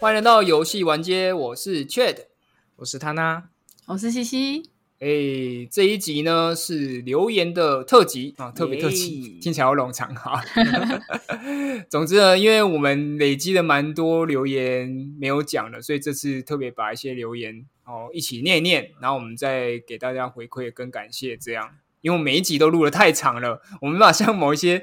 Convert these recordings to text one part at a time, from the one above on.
欢迎来到游戏玩街，我是 Chad，我是他呢，我是西西。哎，这一集呢是留言的特辑啊，特别特辑，听起来好冗长哈。总之呢，因为我们累积了蛮多留言没有讲的，所以这次特别把一些留言哦一起念一念，然后我们再给大家回馈跟感谢。这样，因为每一集都录的太长了，我们没法像某一些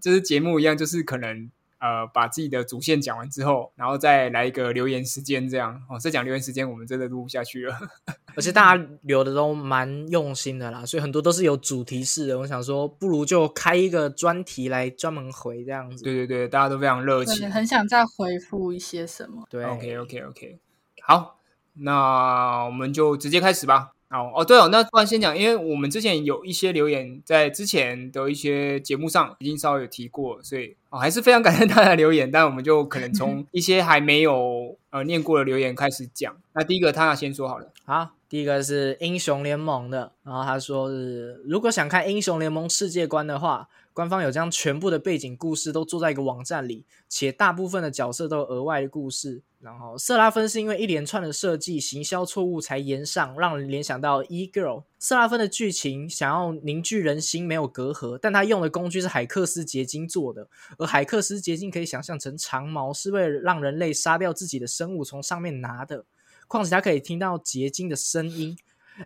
就是节目一样，就是可能。呃，把自己的主线讲完之后，然后再来一个留言时间，这样哦。再讲留言时间，我们真的录不下去了。而且大家留的都蛮用心的啦，所以很多都是有主题式的。我想说，不如就开一个专题来专门回这样子。对对对，大家都非常热情，很想再回复一些什么。对，OK OK OK，好，那我们就直接开始吧。哦哦对哦，那不然先讲，因为我们之前有一些留言在之前的一些节目上已经稍微有提过，所以哦还是非常感谢大家留言。但我们就可能从一些还没有呃念过的留言开始讲。那第一个他先说好了，好，第一个是英雄联盟的，然后他说是如果想看英雄联盟世界观的话。官方有将全部的背景故事都做在一个网站里，且大部分的角色都有额外的故事。然后瑟拉芬是因为一连串的设计行销错误才延上，让人联想到 E Girl。色拉芬的剧情想要凝聚人心，没有隔阂，但他用的工具是海克斯结晶做的，而海克斯结晶可以想象成长矛，是为了让人类杀掉自己的生物从上面拿的。况且他可以听到结晶的声音。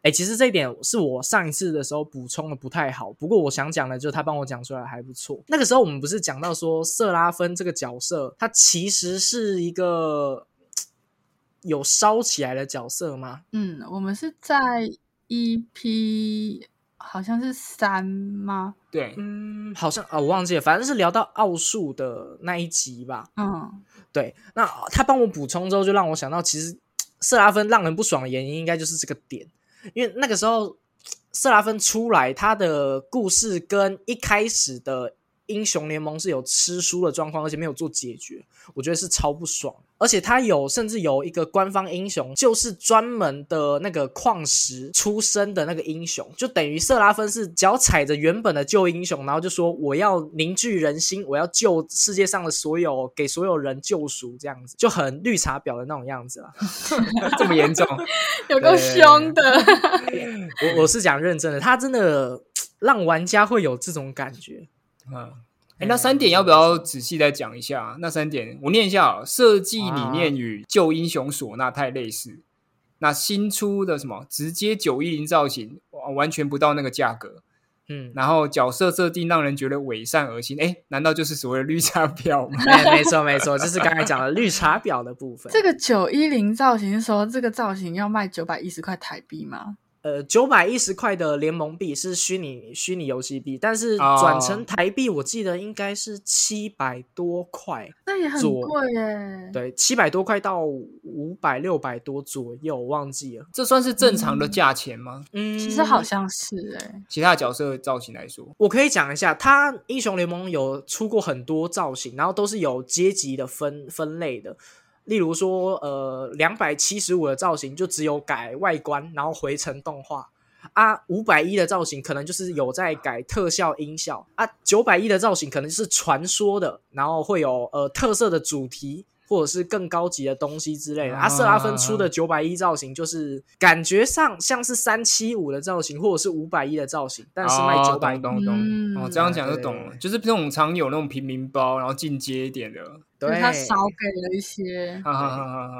哎，其实这一点是我上一次的时候补充的不太好，不过我想讲的，就是他帮我讲出来还不错。那个时候我们不是讲到说瑟拉芬这个角色，他其实是一个有烧起来的角色吗？嗯，我们是在 EP 好像是三吗？对，嗯，好像啊，我忘记了，反正是聊到奥数的那一集吧。嗯，对，那他帮我补充之后，就让我想到，其实瑟拉芬让人不爽的原因，应该就是这个点。因为那个时候，瑟拉芬出来，他的故事跟一开始的英雄联盟是有吃书的状况，而且没有做解决，我觉得是超不爽。而且他有，甚至有一个官方英雄，就是专门的那个矿石出身的那个英雄，就等于瑟拉芬是脚踩着原本的旧英雄，然后就说我要凝聚人心，我要救世界上的所有，给所有人救赎，这样子就很绿茶婊的那种样子了。这么严重？有够凶的。我我是讲认真的，他真的让玩家会有这种感觉。嗯。哎，那三点要不要仔细再讲一下？那三点我念一下：设计理念与旧英雄唢呐太类似。那新出的什么直接九一零造型，完全不到那个价格。嗯，然后角色设定让人觉得伪善恶心。哎，难道就是所谓的绿茶婊吗？没错，没错，就是刚才讲的绿茶婊的部分。这个九一零造型说，这个造型要卖九百一十块台币吗？呃，九百一十块的联盟币是虚拟虚拟游戏币，但是转成台币，我记得应该是七百多块，那也很贵耶。对，七百多块到五百六百多左右，忘记了，这算是正常的价钱吗？嗯，其实好像是哎。其他角色造型来说，我可以讲一下，它英雄联盟有出过很多造型，然后都是有阶级的分分类的。例如说，呃，两百七十五的造型就只有改外观，然后回成动画啊。五百一的造型可能就是有在改特效音效啊。九百一的造型可能是传说的，然后会有呃特色的主题。或者是更高级的东西之类的，阿瑟拉芬出的九百一造型就是感觉上像是三七五的造型，或者是五百一的造型，但是卖九百东哦，这样讲就懂了，就是这种常有那种平民包，然后进阶一点的，对，他少给了一些，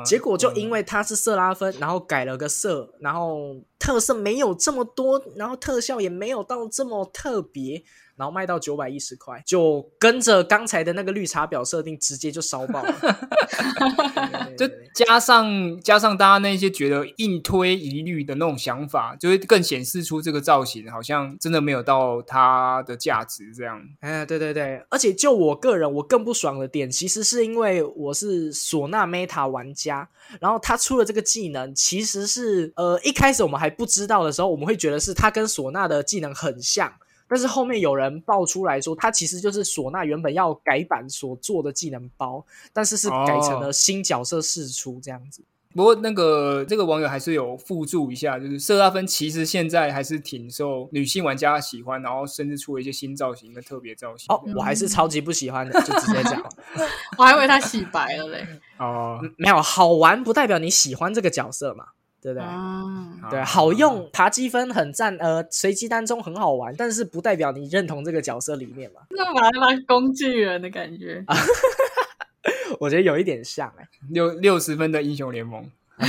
结果就因为他是色拉芬，然后改了个色，然后特色没有这么多，然后特效也没有到这么特别。然后卖到九百一十块，就跟着刚才的那个绿茶婊设定，直接就烧爆了。就加上加上大家那些觉得硬推一律的那种想法，就会更显示出这个造型好像真的没有到它的价值。这样，哎，对对对，而且就我个人，我更不爽的点，其实是因为我是唢呐 Meta 玩家，然后他出了这个技能，其实是呃一开始我们还不知道的时候，我们会觉得是他跟唢呐的技能很像。但是后面有人爆出来说，它其实就是唢呐原本要改版所做的技能包，但是是改成了新角色试出这样子。不过那个这个网友还是有附注一下，就是瑟拉芬其实现在还是挺受女性玩家喜欢，然后甚至出了一些新造型跟特别造型。哦，我还是超级不喜欢的，就直接讲。我还以为他洗白了嘞。哦，没有好玩不代表你喜欢这个角色嘛，对不对？啊，对，好用，爬积分很赞，呃，随机单中很好玩，但是不代表你认同这个角色里面嘛。那把他当工具人的感觉。我觉得有一点像哎、六六十分的英雄联盟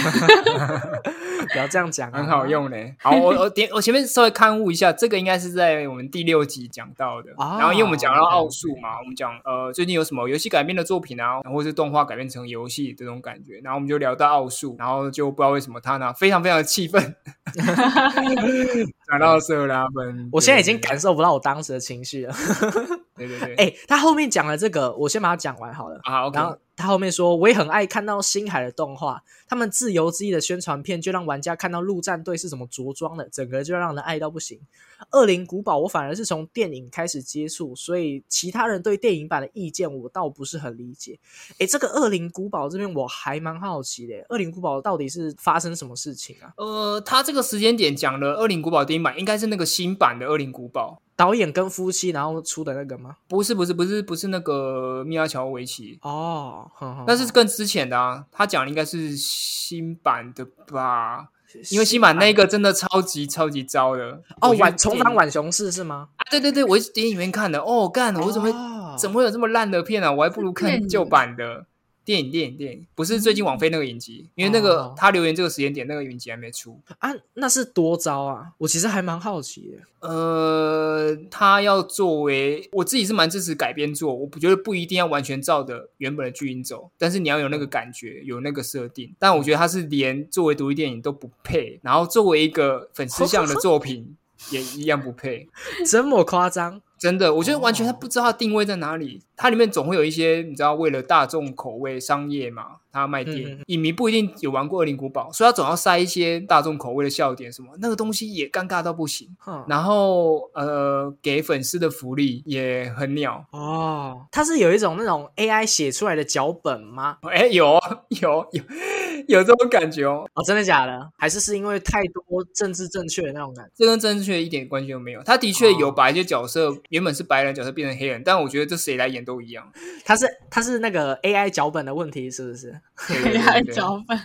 不要这样讲、啊，很好。用嘞。好，我我点我前面稍微刊物一下，这个应该是在我们第六集讲到的。啊然后因为我们讲到奥数嘛，我们讲呃最近有什么游戏改编的作品啊，或是动画改编成游戏这种感觉，然后我们就聊到奥数，然后就不知道为什么他呢非常非常的气愤，讲到色拉芬，我现在已经感受不到我当时的情绪了。对对对，哎、他后面讲了这个，我先把它讲完好了。啊 OK，然后他后面说，我也很爱看到星海的动画，他们自由之翼的宣传片就让玩家看到陆战队是怎么着装的，整个就让人爱到不行。恶灵古堡我反而是从电影开始接触，所以其他人对电影版的意见我倒不是很理解。诶，这个恶灵古堡这边我还蛮好奇的，恶灵古堡到底是发生什么事情啊？呃，他这个时间点讲了《恶灵古堡》电影版，应该是那个新版的《恶灵古堡》。导演跟夫妻然后出的那个吗？不是不是不是不是那个米亚乔维奇，哦，那是更之前的啊。他讲的应该是新版的吧？因为新版那个真的超级超级糟的。哦，晚重返浣熊市是吗？啊，对对对，我是电影院看的。哦，干，我怎么会、哦怎么会有这么烂的片啊？我还不如看旧版的电影电影电影，不是最近网飞那个影集，因为那个、哦他留言这个时间点那个影集还没出。啊，那是多糟啊！我其实还蛮好奇的。呃，他要作为我自己是蛮支持改编做，我不觉得不一定要完全照着原本的剧情走，但是你要有那个感觉，有那个设定。但我觉得他是连作为独立电影都不配，然后作为一个粉丝向的作品也一样不配。这么夸张？真的，我觉得完全他哦不知道它定位在哪里。它里面总会有一些你知道，为了大众口味、商业嘛，他卖电影，嗯嗯影迷不一定有玩过《恶灵古堡》，所以他总要塞一些大众口味的笑点，什么那个东西也尴尬到不行。哼，然后呃，给粉丝的福利也很鸟。哦，它是有一种那种 AI 写出来的脚本吗？哎，有有有有这种感觉哦，哦，真的假的？还是是因为太多政治正确的那种感觉？这跟正确一点关系都没有。他的确有哦把一些角色、原本是白人角色变成黑人，但我觉得这谁来演都一样。它是它是那个 AI 脚本的问题，是不是？对对对还对脚本，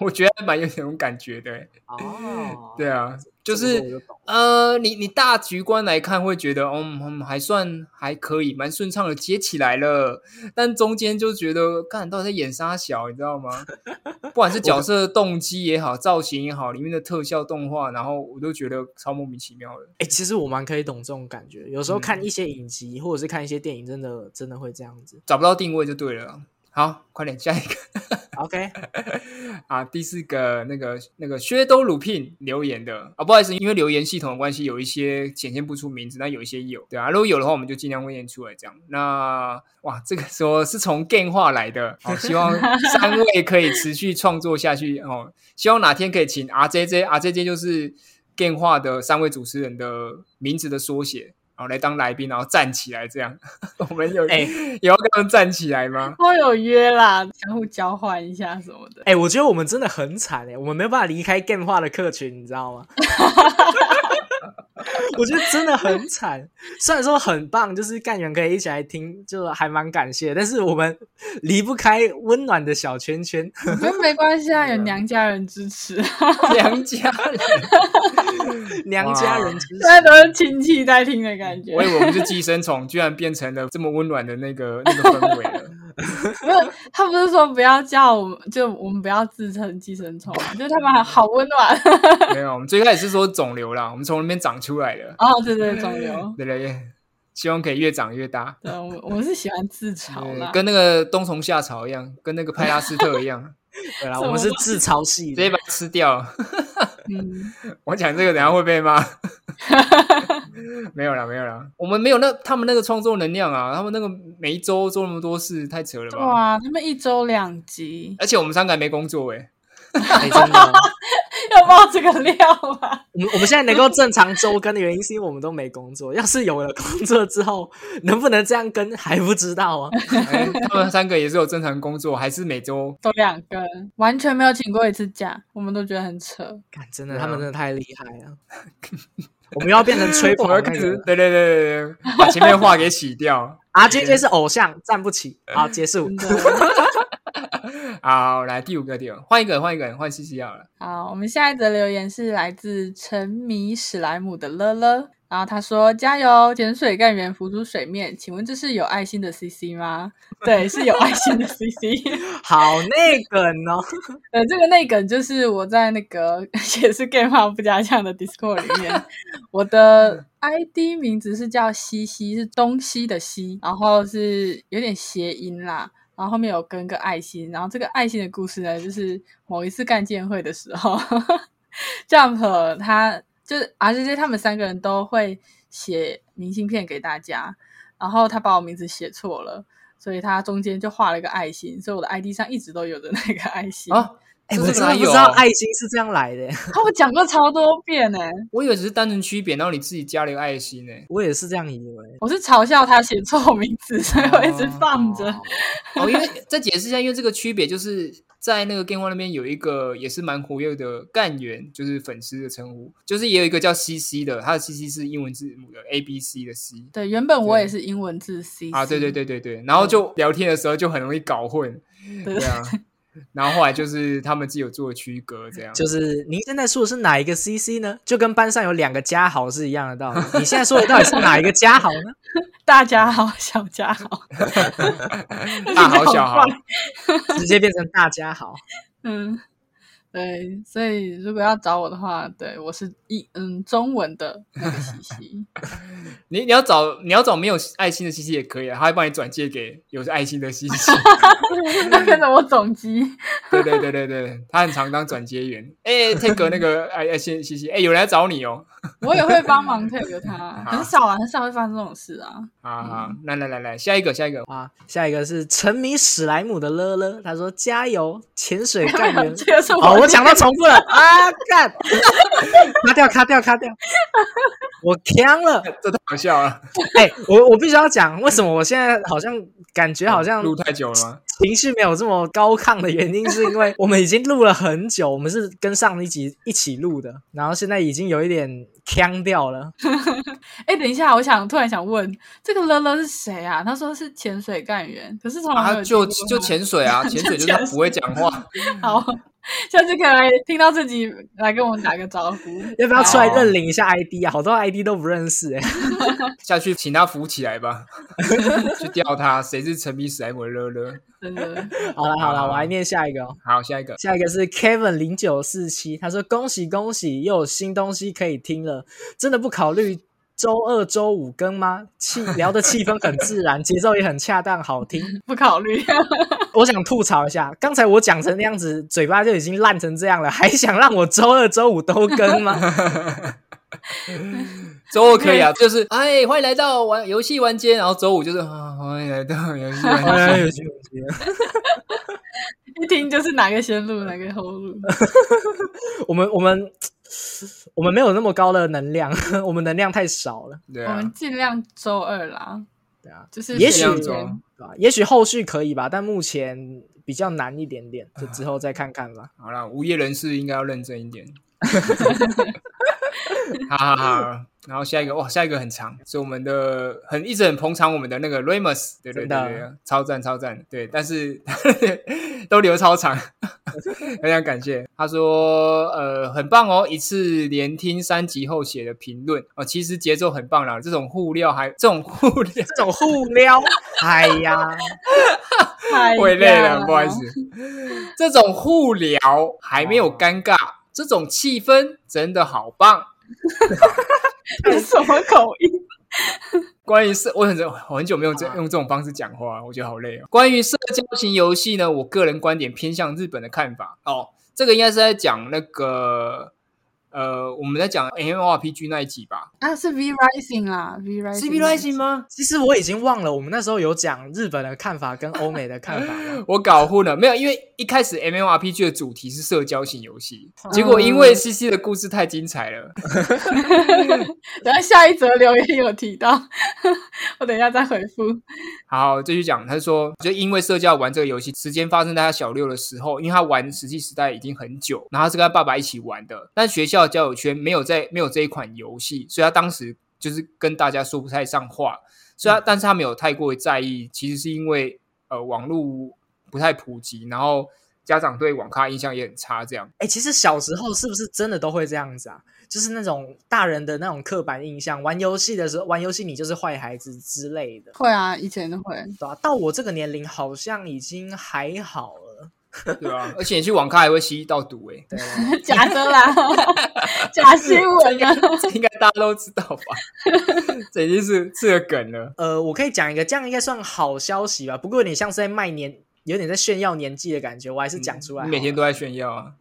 我觉得还蛮有那种感觉的。哦，对啊，就是呃，你你大局观来看，会觉得嗯嗯还算还可以，蛮顺畅的接起来了。但中间就觉得，看到底在演杀小，你知道吗？不管是角色的动机也好，造型也好，里面的特效动画，然后我都觉得超莫名其妙的。哎、其实我蛮可以懂这种感觉。有时候看嗯一些影集，或者是看一些电影，真的真的会这样子。找不到定位就对了。好，快点下一个 OK，啊！第四个那个那个薛兜鲁聘留言的啊，不好意思，因为留言系统的关系，有一些显现不出名字，那有一些有，对啊，如果有的话，我们就尽量会念出来这样。那哇，这个说是从 g a 化来的，好、希望三位可以持续创作下去哦。希望哪天可以请 RJJ，RJJ 就是 game 化的三位主持人的名字的缩写。然后来当来宾，然后站起来，这样 我们有、哎有要跟他们站起来吗？都有约啦，相互交换一下什么的。哎、我觉得我们真的很惨哎、我们没有办法离开 game 化的客群，你知道吗？我觉得真的很惨。虽然说很棒，就是干员可以一起来听，就还蛮感谢。但是我们离不开温暖的小圈圈。我觉得没关系啊，有娘家人支持，娘家人，娘家人支持现。在都是亲戚在听的感觉我。以为我们是寄生虫，居然变成了这么温暖的那个那个氛围了。他不是说不要叫我们，就我们不要自称寄生虫嘛，就是他们还好温暖。没有，我们最开始是说肿瘤啦，我们从那边长出来了。哦，对对，肿瘤。对对对，希望可以越长越大，对，我我们是喜欢自嘲啦，跟那个冬虫夏草一样，跟那个派拉斯特一样，对啦，我们是自嘲系的。直接把它吃掉。嗯，我讲这个等下会被骂。没有啦，没有啦，我们没有那他们那个创作能量啊，他们那个每一周做那么多事，太扯了吧？哇，他们一周两集，而且我们三个还没工作哎、哎、真的，要爆这个料吗？我们我们现在能够正常周更的原因，是因为我们都没工作。要是有了工作之后，能不能这样更还不知道啊。哎他们三个也是有正常工作，还是每周都两更，完全没有请过一次假，我们都觉得很扯。干真的，他们真的太厉害了。我们要变成吹 我捧开始个对对对对对，把前面话给洗掉。RJJ 是偶像，站不起。好，结束。好，来第五个点，换一个人，换一个人，换西西好了。好，我们下一则留言是来自沉迷史莱姆的乐乐，然后他说：“加油，潜水干员浮出水面，请问这是有爱心的 CC 吗？”对，是有爱心的 CC。好那个哦，呃，这个内梗就是我在那个也是 Game 号不加酱的 Discord 里面，我的 ID 名字是叫西西，是东西的西，然后是有点谐音啦。然后后面有跟个爱心，然后这个爱心的故事呢，就是某一次干见会的时候，Jump 他就是 RJJ 他们三个人都会写明信片给大家，然后他把我名字写错了，所以他中间就画了一个爱心，所以我的 ID 上一直都有着那个爱心。我真的不知道爱心是这样来的。他们讲过超多遍呢、我以为只是单纯区别，然后你自己加了一个爱心呢。我也是这样以为。我是嘲笑他写错名字，所以我一直放着。哦，因为再解释一下，因为这个区别就是在那个 Game One 那边有一个也是蛮活跃的干员，就是粉丝的称呼，就是也有一个叫 CC 的，他的 CC 是英文字母的 A B C 的 C 对，原本我也是英文字 C 啊，对对对对对，然后就聊天的时候就很容易搞混，对对啊，然后后来就是他们自己有做区隔，这样就是您现在说的是哪一个 CC 呢？就跟班上有两个加豪是一样的道理。你现在说的到底是哪一个加豪呢？大家好，小家 好，大好小好，直接变成大家好。嗯，对，所以如果要找我的话，对我是一嗯中文的那个西西，你你要找你要找没有爱心的西西也可以啊，他会帮你转借给有爱心的 CC。他变成我总机，对对对对对，他很常当转接员。哎、t a k e 那个 爱爱心 CC，哎、有人来找你哦。我也会帮忙 take 他，很少啊，很少会发生这种事啊。好好，来来来来，下一个下一个，啊，下一个是沉迷史莱姆的乐乐，他说加油，潜水干员。这个是哦，我讲到重复了啊！干，卡掉卡掉卡掉，我呛了。这太好笑了，哎、我我必须要讲，为什么我现在好像感觉好像录太久了吗？情绪没有这么高亢的原因，是因为我们已经录了很久，我们是跟上一集一起录的，然后现在已经有一点腔掉了。哎，等一下，我想突然想问，这个乐乐是谁啊？他说是潜水干员，可是从来没啊，有就就潜水啊，潜水就是他不会讲话。好，下次可以来听到自己来跟我们打个招呼。要不要出来认领一下 ID 啊？好多 ID 都不认识哎、下去请他扶起来吧，去吊他，谁是沉迷史莱姆的乐乐？真的，好了好了，我来念下一个哦。好，下一个，下一个是 Kevin 零九四七，他说恭喜恭喜，又有新东西可以听了，真的不考虑周二、周五更吗？气 聊的气氛很自然，节奏也很恰当，好听。不考虑。我想吐槽一下，刚才我讲成那样子，嘴巴就已经烂成这样了，还想让我周二、周五都更吗？周二可以啊，就是哎，欢迎来到玩游戏玩间，然后周五就是啊，欢迎来到游戏玩间。有趣有趣。一听就是哪个先录哪个后录。我们我们我们没有那么高的能量，我们能量太少了，对啊我们，尽量周二啦，对啊，就是也许选这样天做对吧？也许后续可以吧，但目前比较难一点点，就之后再看看吧。好了，无业人士应该要认真一点。好好好，然后下一个哇，下一个很长，是我们的很一直很捧场我们的那个 Ramos，对对对对，超赞超赞，对，但是 都留超长，非常感谢。他说呃很棒哦，一次连听三集后写的评论哦，其实节奏很棒啦，这种互撩还这种互料这种互撩，哎呀，太会累了，不好意思，这种互聊还没有尴尬，这种气氛真的好棒。这什么口音？关于社，我很我很久没有这用这种方式讲话，我觉得好累哦。关于社交型游戏呢，我个人观点偏向日本的看法哦。这个应该是在讲那个呃，我们在讲 MMORPG 那一集吧？啊，是 V Rising 啦，V Rising 是 V Rising 吗？其实我已经忘了，我们那时候有讲日本的看法跟欧美的看法吗？我搞混了，没有，因为一开始 MMORPG 的主题是社交型游戏，结果因为 CC 的故事太精彩了 等下下一则留言有提到，我等一下再回复。好，继续讲，他说，就因为社交玩这个游戏，时间发生在他小六的时候，因为他玩《石器时代》已经很久，然后是跟他爸爸一起玩的，但学校交友圈没有在没有这一款游戏，所以他当时就是跟大家说不太上话，所以他、但是他没有太过于在意，其实是因为呃网络不太普及，然后家长对网咖印象也很差，这样。哎、其实小时候是不是真的都会这样子啊？就是那种大人的那种刻板印象，玩游戏的时候，玩游戏你就是坏孩子之类的，会啊，以前会。对吧、到我这个年龄，好像已经还好了。对啊，而且你去网咖还会吸到毒、欸，假的啦，假新闻啊！这应该大家都知道吧？这已经是这个梗了。呃，我可以讲一个，这样应该算好消息吧？不过有点像是在卖年，有点在炫耀年纪的感觉，我还是讲出来你每天都在炫耀啊！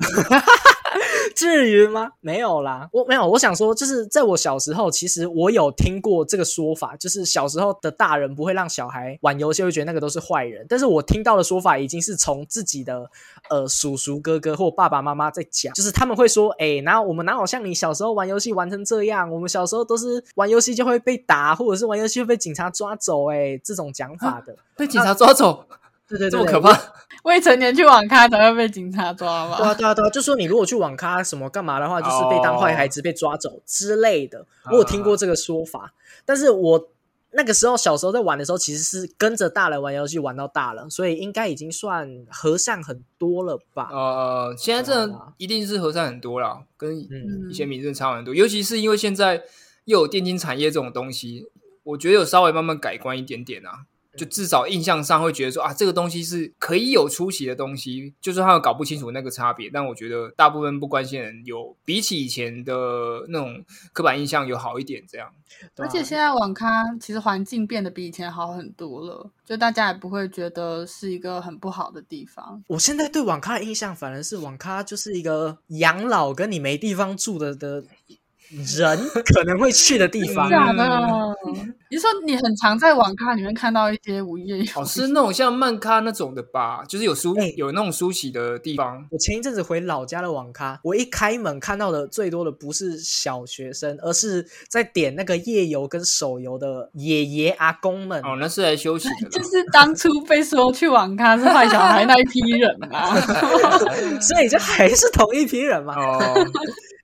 至于吗？没有啦，我没有。我想说，就是在我小时候，其实我有听过这个说法，就是小时候的大人不会让小孩玩游戏，会觉得那个都是坏人。但是我听到的说法已经是从自己的呃叔叔哥哥或爸爸妈妈在讲，就是他们会说，哎，哪有我们哪有像你小时候玩游戏玩成这样？我们小时候都是玩游戏就会被打，或者是玩游戏会被警察抓走、哎，这种讲法的。被警察抓走，对对对对这么可怕。未成年去网咖才会被警察抓对啊，吧？对啊，对啊，就说你如果去网咖什么干嘛的话，就是被当坏孩子、被抓走之类的。我有听过这个说法，但是我那个时候小时候在玩的时候，其实是跟着大人玩游戏玩到大了，所以应该已经算和善很多了吧？呃，现在这一定是和善很多了，跟嗯以前民政差很多。尤其是因为现在又有电竞产业这种东西，我觉得有稍微慢慢改观一点点啊。就至少印象上会觉得说啊，这个东西是可以有出息的东西，就是他们搞不清楚那个差别。但我觉得大部分不关心的人有比起以前的那种刻板印象有好一点，这样。而且现在网咖其实环境变得比以前好很多了，就大家也不会觉得是一个很不好的地方。我现在对网咖的印象反而是网咖就是一个养老跟你没地方住的的人 可能会去的地方。假的？你是说你很常在网咖里面看到一些午夜游哦，是那种像漫咖那种的吧，就是有梳、哎有那种梳洗的地方。我前一阵子回老家的网咖，我一开门看到的最多的不是小学生，而是在点那个夜游跟手游的爷爷阿公们。哦，那是来休息的。就是当初被说去网咖是坏小孩那一批人啊。所以就还是同一批人嘛。哦，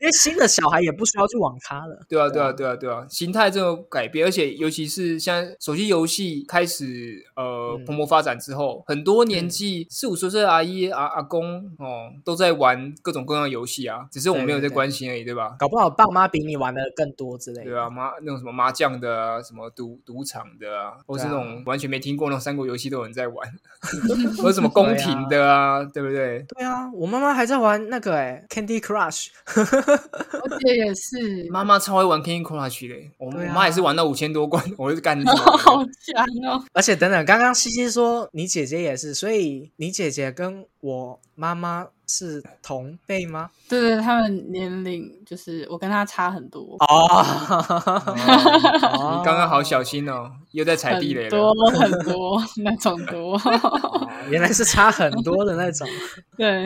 因为新的小孩也不需要去网咖了。对啊，对啊，对啊，对啊，形态这种改变，而且尤其是现在手机游戏开始呃嗯蓬勃发展之后，很多年纪四五十岁的阿姨、阿阿公哦，都在玩各种各样的游戏啊，只是我们没有在关心而已，对吧？搞不好爸妈比你玩的更多之类的。对啊，麻那种什么麻将的啊，什么赌赌场的啊，或是那种完全没听过那种三国游戏都有人在玩，或者什么宫廷的啊，对不对？对啊，我妈妈还在玩那个哎、Candy Crush，我姐也是，妈妈超会玩 Candy Crush 嘞，我我妈也是玩到五千多关，我是干 好强哦！而且等等，刚刚西西说你姐姐也是，所以你姐姐跟我妈妈是同辈吗？对对，他们年龄就是我跟她差很多，哦，你刚刚好小心哦，又在踩地雷了多了。很多那种多。哦原来是差很多的那种。对，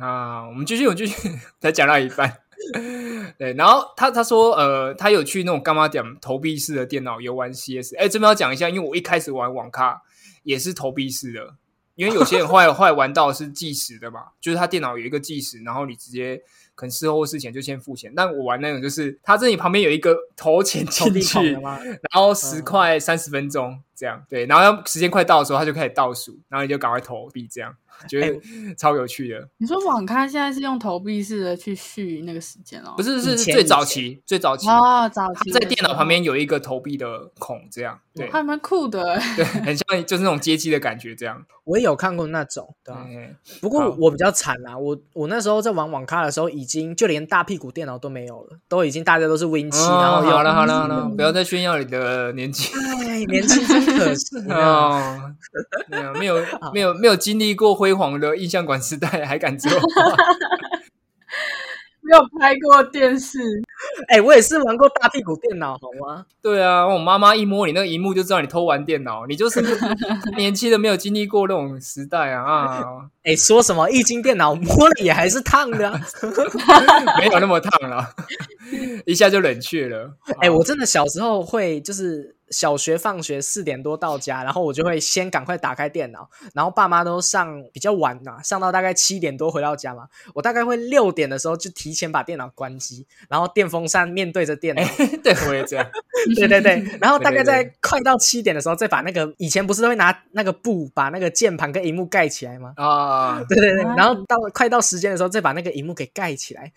啊，我们继续，我继续，才讲到一半。对，然后他他说，呃，他有去那种干嘛点投币式的电脑游玩 CS。哎，这边要讲一下，因为我一开始玩网咖也是投币式的，因为有些人后来 后来玩到是计时的嘛，就是他电脑有一个计时，然后你直接可能事后或事前就先付钱。但我玩那种就是他这里旁边有一个投钱进去？然后十块三十分钟这样，对，然后要时间快到的时候，他就开始倒数，然后你就赶快投币，这样觉得超有趣的。你说网咖现在是用投币式的去续那个时间哦？不是，是最早期，最早期，哦，早期在电脑旁边有一个投币的孔，这样，对还蛮酷的。对，很像就是那种街机的感觉，这样。我也有看过那种，对啊。嗯不过好我比较惨啦，我我那时候在玩网咖的时候，已经就连大屁股电脑都没有了，都已经大家都是 Win 七、然后哦用好了好了好了，嗯不要再炫耀你的年纪哎，年轻真可惜啊！哦。没有没有没有没有经历过辉煌的印象馆时代，还敢做？没有拍过电视，哎、我也是玩过大屁股电脑，好吗？对啊，我妈妈一摸你那个荧幕就知道你偷玩电脑，你就是年轻的没有经历过那种时代啊啊，哎、说什么液晶电脑摸了也还是烫的、啊。没有那么烫了，一下就冷却了。哎、我真的小时候会就是小学放学四点多到家，然后我就会先赶快打开电脑，然后爸妈都上比较晚嘛，上到大概七点多回到家嘛，我大概会六点的时候就提前把电脑关机，然后电风扇面对着电脑，对我也这样，对 对对，然后大概在快到七点的时候再把那个以前不是都会拿那个布把那个键盘跟荧幕盖起来吗？啊，对对对，啊。然后到快到时间的时候再把那个荧幕给盖起来。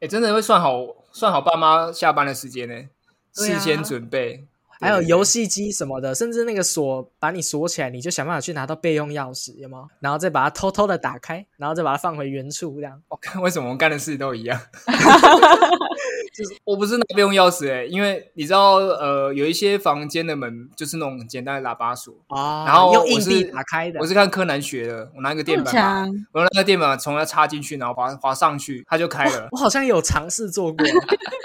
哎，真的会算好算好爸妈下班的时间呢，事先准备，还有对游戏机什么的，甚至那个锁把你锁起来，你就想办法去拿到备用钥匙，有没有？然后再把它偷偷的打开，然后再把它放回原处，这样。我看为什么我们干的事都一样？就是我不是拿备用钥匙哎、因为你知道呃，有一些房间的门就是那种很简单的喇叭锁，哦然后我用硬币是打开的我。是看柯南学的，我拿一个电板我拿那个电板从它插进去，然后把它滑上去，它就开了。我好像有尝试做过，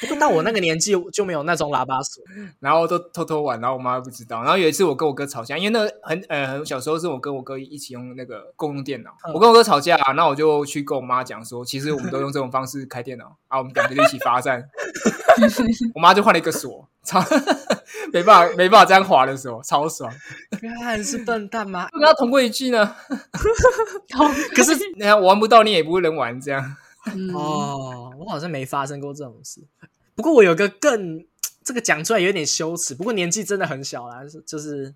不过到我那个年纪就没有那种喇叭锁。然后都偷偷玩，然后我妈都不知道。然后有一次我跟我哥吵架，因为那个很呃很小时候是我跟我哥一起用那个共用电脑，嗯我跟我哥吵架，那我就去跟我妈讲说，其实我们都用这种方式开电脑啊，我们两个就一起罚站。我妈就换了一个锁，超没办法没办法这样滑的时候，超爽。看是笨蛋吗？跟他同归于尽 呢。可是你看玩不到，你也不会能玩这样。嗯，哦，我好像没发生过这种事。不过我有个更这个讲出来有点羞耻，不过年纪真的很小啦，就是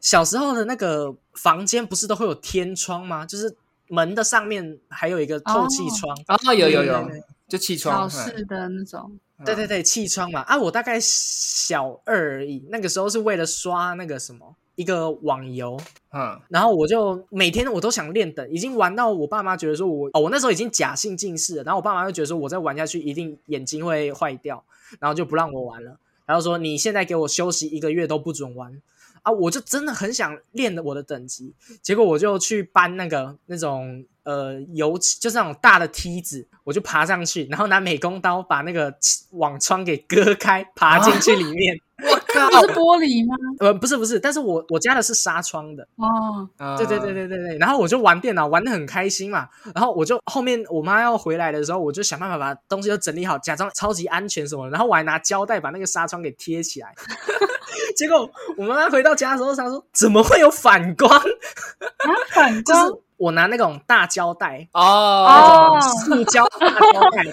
小时候的那个房间不是都会有天窗吗？就是门的上面还有一个透气窗。啊，有有有就气考窗。试的那种，对对对，气窗嘛啊！我大概小二而已，那个时候是为了刷那个什么一个网游，嗯，然后我就每天我都想练等，已经玩到我爸妈觉得说我哦，我那时候已经假性近视了，然后我爸妈就觉得说我再玩下去一定眼睛会坏掉，然后就不让我玩了，然后说你现在给我休息一个月都不准玩啊！我就真的很想练我的等级，结果我就去搬那个那种呃油漆，就是那种大的梯子，我就爬上去，然后拿美工刀把那个网窗给割开，爬进去里面。我靠。不是玻璃吗？呃，不是不是，但是我我家的是纱窗的。哦，啊。对对对对对对，然后我就玩电脑玩的很开心嘛，然后我就后面我妈要回来的时候，我就想办法把东西都整理好，假装超级安全什么的，然后我还拿胶带把那个纱窗给贴起来。结果我妈妈回到家的时候，她说怎么会有反光？啊，反就是光？我拿那种大胶带，哦。哦，塑胶大胶带，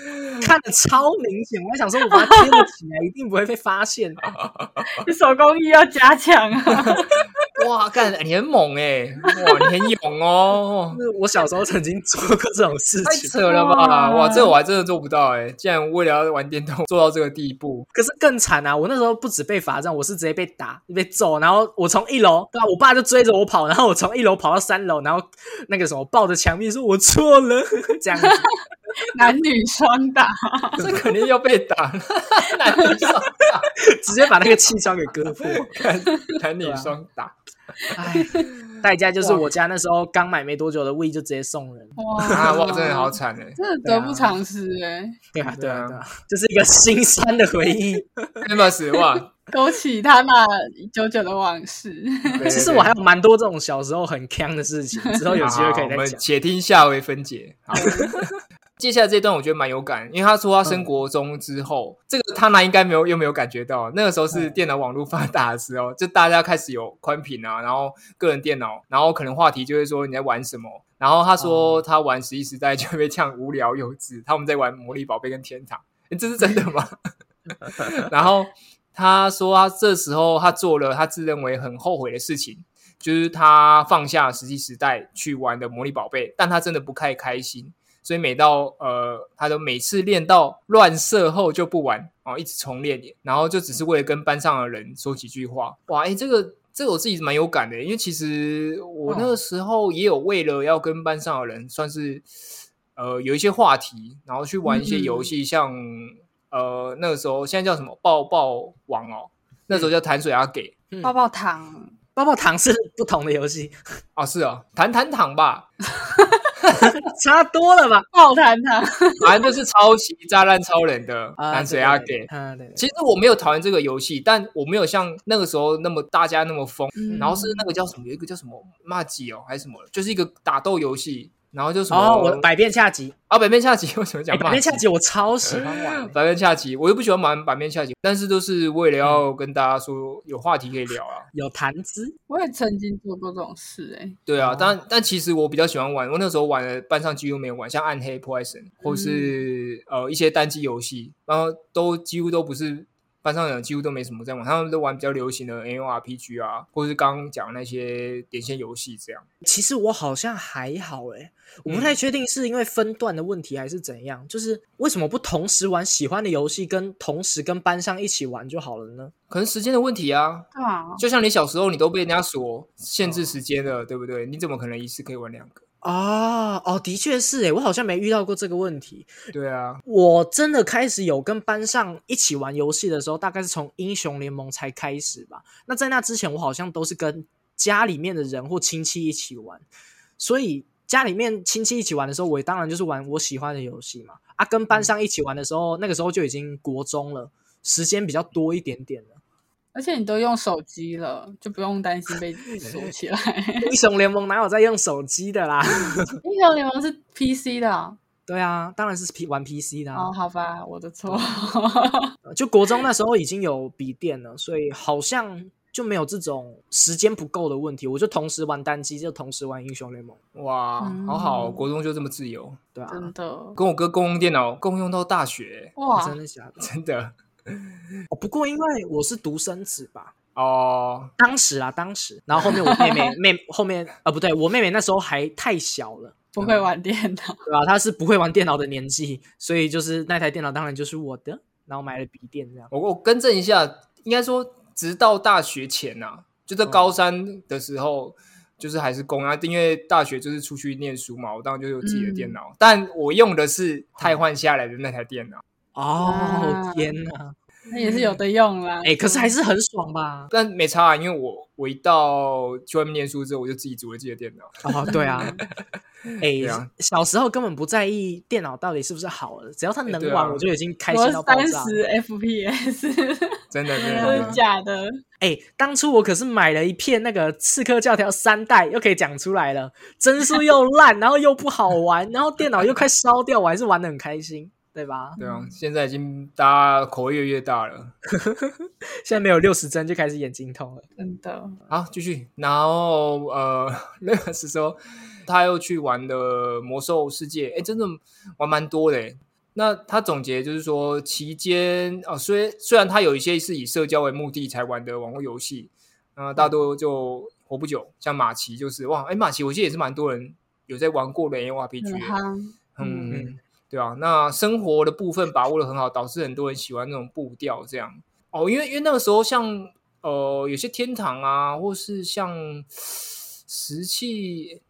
看的超明显。我还想说，我把它贴了起来，一定不会被发现。你手工艺要加强啊！哇，干你很猛哎，哇，你很勇哦，就是我小时候曾经做过这种事情，太扯了吧！哇哇，这我还真的做不到哎，竟然为了要玩电动做到这个地步，可是更惨啊！我那时候不止被罚站，我是直接被打、被揍，然后我从一楼，对啊，我爸就追着我跑，然后我从一楼跑到三楼，然后那个什么抱着墙壁说“我错了”这样子。男女双打，这肯定要被打，男女双打，直接把那个气窗给割破。看男女双打唉，代价就是我家那时候刚买没多久的 We 就直接送人。哇啊！哇，真的好，惨哎，真的得不偿失哎，对啊，对啊，对啊对啊，这是一个心酸的回忆。那么失望！勾起他那久久的往事。其实我还有蛮多这种小时候很坑的事情，之后有机会可以好我们再讲。且听下回分解。好，接下来这段我觉得蛮有感，因为他说他升国中之后，这个他那应该没有又没有感觉到，那个时候是电脑网络发达的时候，就大家开始有宽屏啊，然后个人电脑，然后可能话题就会说你在玩什么。然后他说他玩《十一时代》就会被呛无聊幼稚，他们在玩《魔力宝贝》跟《天堂》，诶这是真的吗？然后他说他这时候他做了他自认为很后悔的事情，就是他放下《十一时代》去玩的《魔力宝贝》，但他真的不太开心，所以每到呃，他都每次练到乱射后就不玩哦，一直重练，然后就只是为了跟班上的人说几句话。哇，哎，这个这个我自己蛮有感的，因为其实我那个时候也有为了要跟班上的人算是呃有一些话题，然后去玩一些游戏，像呃那个时候现在叫什么抱抱王哦，那时候叫弹水阿给。抱抱糖，抱抱糖是不同的游戏，啊，是哦，弹弹糖吧，差多了吧？爆弹他，反正就是抄袭《炸弹超人》的 啊，蓝水阿对给。啊，对对其实我没有讨厌这个游戏，但我没有像那个时候那么大家那么疯。嗯然后是那个叫什么，有一个叫什么骂吉哦，还是什么，就是一个打斗游戏，然后就什么哦，我百变下集，啊百变下棋，为什么哎讲？百变下集我超喜欢玩的。百变下棋，我又不喜欢玩百变下棋，但是都是为了要跟大家说有话题可以聊啊。有谈资，我也曾经做过这种事、欸，对啊，哦但但其实我比较喜欢玩，我那时候玩的班上几乎没有玩，像暗黑破坏神，或是、呃一些单机游戏，然后都几乎都不是班上人几乎都没什么在玩，他们都玩比较流行的 N O R P G 啊，或是刚刚讲的那些点线游戏这样。其实我好像还好诶，我不嗯太确定是因为分段的问题还是怎样，就是为什么不同时玩喜欢的游戏，跟同时跟班上一起玩就好了呢？可能时间的问题啊，对啊，就像你小时候你都被人家锁限制时间了，对不对？你怎么可能一次可以玩两个？哦哦，的确是诶，我好像没遇到过这个问题。对啊，我真的开始有跟班上一起玩游戏的时候，大概是从英雄联盟才开始吧。那在那之前，我好像都是跟家里面的人或亲戚一起玩，所以家里面亲戚一起玩的时候，我也当然就是玩我喜欢的游戏嘛。啊，跟班上一起玩的时候，那个时候就已经国中了，时间比较多一点点了。而且你都用手机了，就不用担心被锁起来。英雄联盟哪有在用手机的啦？英雄联盟是 PC 的啊、对啊，当然是 P 玩 PC 的、啊。哦，好吧，我的错。就国中那时候已经有笔电了，所以好像就没有这种时间不够的问题。我就同时玩单机，就同时玩英雄联盟，哇，嗯好好哦，国中就这么自由，对啊，真的跟我哥共用电脑共用到大学，哇真，的假的？真的 哦，不过因为我是独生子吧，哦。当时啊，当时，然后后面我妹妹 妹后面啊不对，我妹妹那时候还太小了。不会玩电脑，对吧、她是不会玩电脑的年纪，所以就是那台电脑当然就是我的，然后买了笔电这样。我我更正一下，应该说，直到大学前呐、就在高三的时候，就是还是公啊，因为大学就是出去念书嘛，我当然就有自己的电脑，但我用的是太换下来的那台电脑。哦啊天哪！那也是有的用啦。哎、可是还是很爽吧？但没差、啊，因为我我一到去外面念书之后，我就自己组了自己的电脑。哦，对啊，哎、啊小时候根本不在意电脑到底是不是好的，只要它能玩，我就已经开我心到爆三炸。十 FPS，真的，真真的，的假的？哎、当初我可是买了一片那个《刺客教条》三代，又可以讲出来了，帧数又烂，然后又不好玩，然后电脑又快烧掉，我还是玩的很开心，对吧？对啊，现在已经大家口味越来越大了。现在没有六十帧就开始眼睛痛了。真的，好，继续。然后呃，那个是说他又去玩的魔兽世界，哎，真的玩蛮多的诶。那他总结就是说，期间啊，虽虽然他有一些是以社交为目的才玩的网络游戏，啊、大多就活不久。像马奇就是哇，哎，马奇我记得也是蛮多人有在玩过的 A R P 很 G，嗯对啊，那生活的部分把握的很好，导致很多人喜欢那种步调这样。哦，因为因为那个时候像呃有些天堂啊，或是像石器，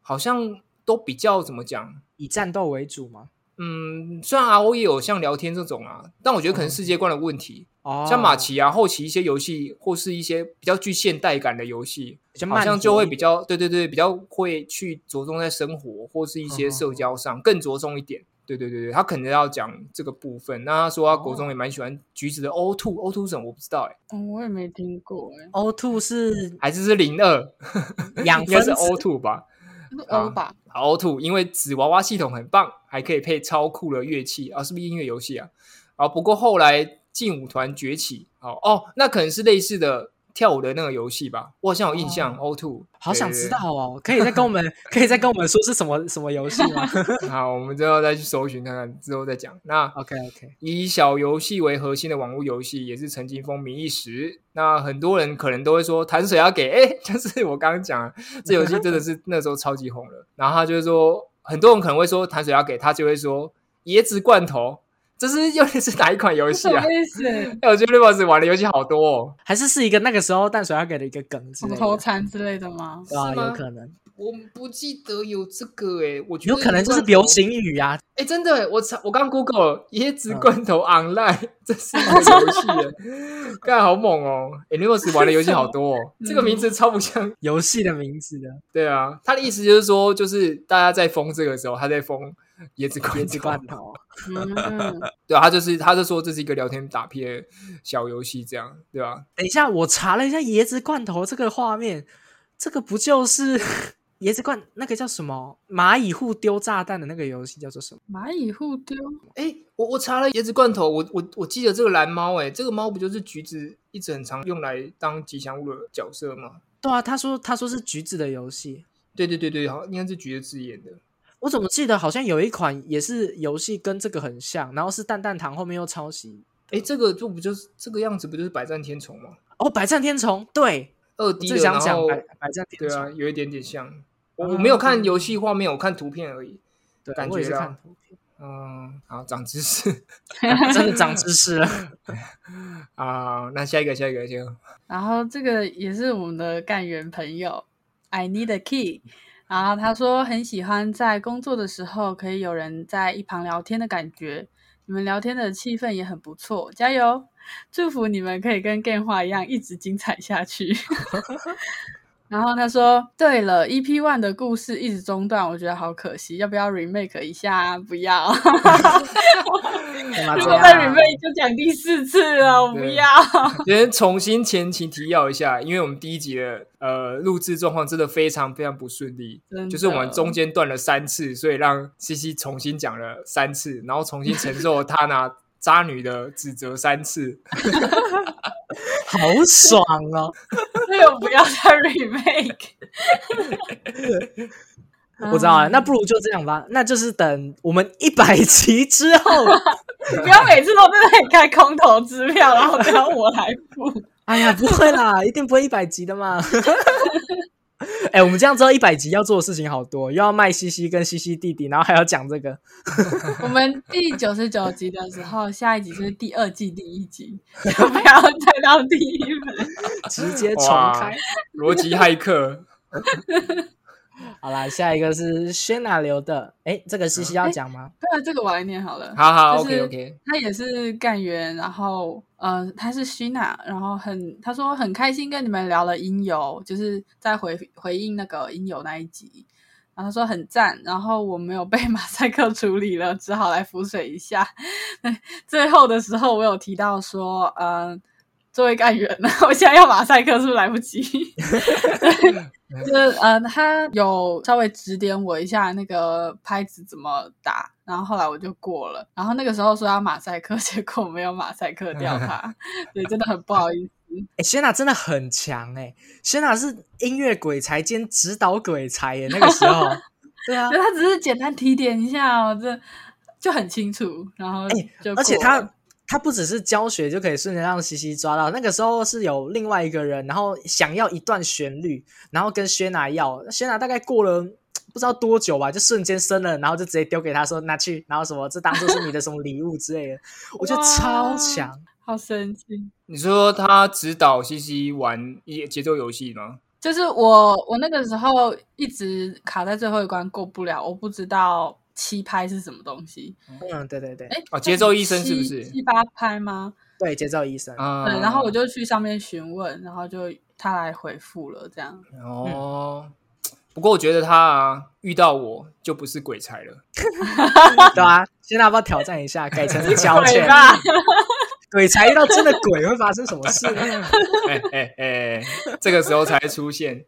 好像都比较怎么讲？以战斗为主嘛。嗯，虽然 R O 也有像聊天这种啊，但我觉得可能世界观的问题。哦，像马奇啊，后期一些游戏或是一些比较具现代感的游戏，好像就会比较对对对，比较会去着重在生活或是一些社交上更着重一点。对对对对，他可能要讲这个部分。那他说他国中也蛮喜欢橘子的 O two O two 什么我不知道哎、哦，我也没听过哎，O two 是还是是零二，养 应该是分子 O two 吧？是 O 吧？好 O two，因为纸娃娃系统很棒，还可以配超酷的乐器啊，是不是音乐游戏啊？啊，不过后来劲舞团崛起，哦哦，那可能是类似的跳舞的那个游戏吧，我好像有印象。O two，好想知道哦，可以再跟我们 可以再跟我们说是什么什么游戏吗 好，我们之后再去搜寻看看，之后再讲。那？OK OK，以小游戏为核心的网络游戏也是曾经风靡一时。那很多人可能都会说，弹水要给，哎，就是我刚刚讲，这游戏真的是那时候超级红了。然后他就是说，很多人可能会说弹水要给，他就会说椰子罐头，这是又是哪一款游戏 什啊么？意思？哎，我觉得 Rivers 玩的游戏好多哦。还是是一个那个时候淡水要给的一个梗之类的，口头禅之类的吗？对吧？是有可能。我不记得有这个哎，我觉得有可能就是流行语啊。哎，真的，我查我刚 Google 椰子罐头 Online，这是一个游戏耶，看好猛哦！哎，你 s 玩的游戏好多哦，这个名字超不像游戏的名字的。对啊，他的意思就是说，就是大家在封这个时候，他在封椰子椰子罐头。嗯，对啊，他就是他就说这是一个聊天打屁的小游戏，这样对吧？等一下，我查了一下椰子罐头这个画面，这个不就是？椰子罐那个叫什么？蚂蚁互丢炸弹的那个游戏叫做什么？蚂蚁互丢？哎，我我查了椰子罐头，我我我记得这个蓝猫，哎，这个猫不就是橘子一直很常用来当吉祥物的角色吗？对啊，他说他说是橘子的游戏。对对对对，好，应该是橘子自演的。我怎么记得好像有一款也是游戏跟这个很像，然后是蛋蛋糖后面又抄袭。哎，这个就不就是这个样子，不就是百战天虫吗？哦，百战天虫，对，二 D 的，然后百战天虫，对啊，有一点点像。我没有看游戏画面，我看图片而已。对，感觉看图片。嗯，好，长知识，真的长知识了。啊，那下一个，下一个就。然后这个也是我们的干员朋友，I need a key。然后他说很喜欢在工作的时候可以有人在一旁聊天的感觉，你们聊天的气氛也很不错，加油！祝福你们可以跟电话一样一直精彩下去。然后他说：“对了，EP One 的故事一直中断，我觉得好可惜，要不要 remake 一下？不要，如果再 remake 就讲第四次了，我不要。先重新前情提要一下，因为我们第一集的呃录制状况真的非常非常不顺利，就是我们中间断了三次，所以让西西重新讲了三次，然后重新承受他拿渣女的指责三次。”好爽哦！这个不要再 remake。我知道啊，那不如就这样吧。那就是等我们一百集之后，你不要每次都在那里开空头支票，然后要我来付。哎呀，不会啦，一定不会一百集的嘛。哎，我们这样之后一百集要做的事情好多，又要卖西西跟西西弟弟，然后还要讲这个。我们第九十九集的时候，下一集就是第二季第一集，不要再到第一本，直接重开逻辑骇客。好啦，下一个是轩娜留的，哎，这个西西要讲吗？对啊，这个我来念好了。好好，OK OK。他也是干员，然后呃，他是轩娜，然后很他说很开心跟你们聊了音游，就是在回回应那个音游那一集，然后他说很赞，然后我没有被马赛克处理了，只好来浮水一下。最后的时候我有提到说，嗯。作为干员呢，我现在要马赛克是不是来不及？就是呃，他有稍微指点我一下那个拍子怎么打，然后后来我就过了。然后那个时候说要马赛克，结果没有马赛克掉它，对，真的很不好意思。哎，谢娜真的很强哎，谢娜是音乐鬼才兼指导鬼才耶，那个时候，对啊，他只是简单提点一下哦，这就很清楚。然后哎，而且他。他不只是教学就可以瞬间让西西抓到，那个时候是有另外一个人，然后想要一段旋律，然后跟薛娜要，薛娜大概过了不知道多久吧，就瞬间生了，然后就直接丢给他说拿去，然后什么这当做是你的什么礼物之类的，我觉得超强，好神奇。你说他指导西西玩节节奏游戏吗？就是我我那个时候一直卡在最后一关过不了，我不知道。七拍是什么东西？嗯，对对对，哎，哦，节奏医生是不是七八拍吗？对，节奏医生。嗯，然后我就去上面询问，然后就他来回复了，这样。哦，不过我觉得他啊，遇到我就不是鬼才了，对啊，现在要不要挑战一下，改成交钱？鬼才遇到真的鬼会发生什么事？哎哎哎，这个时候才出现。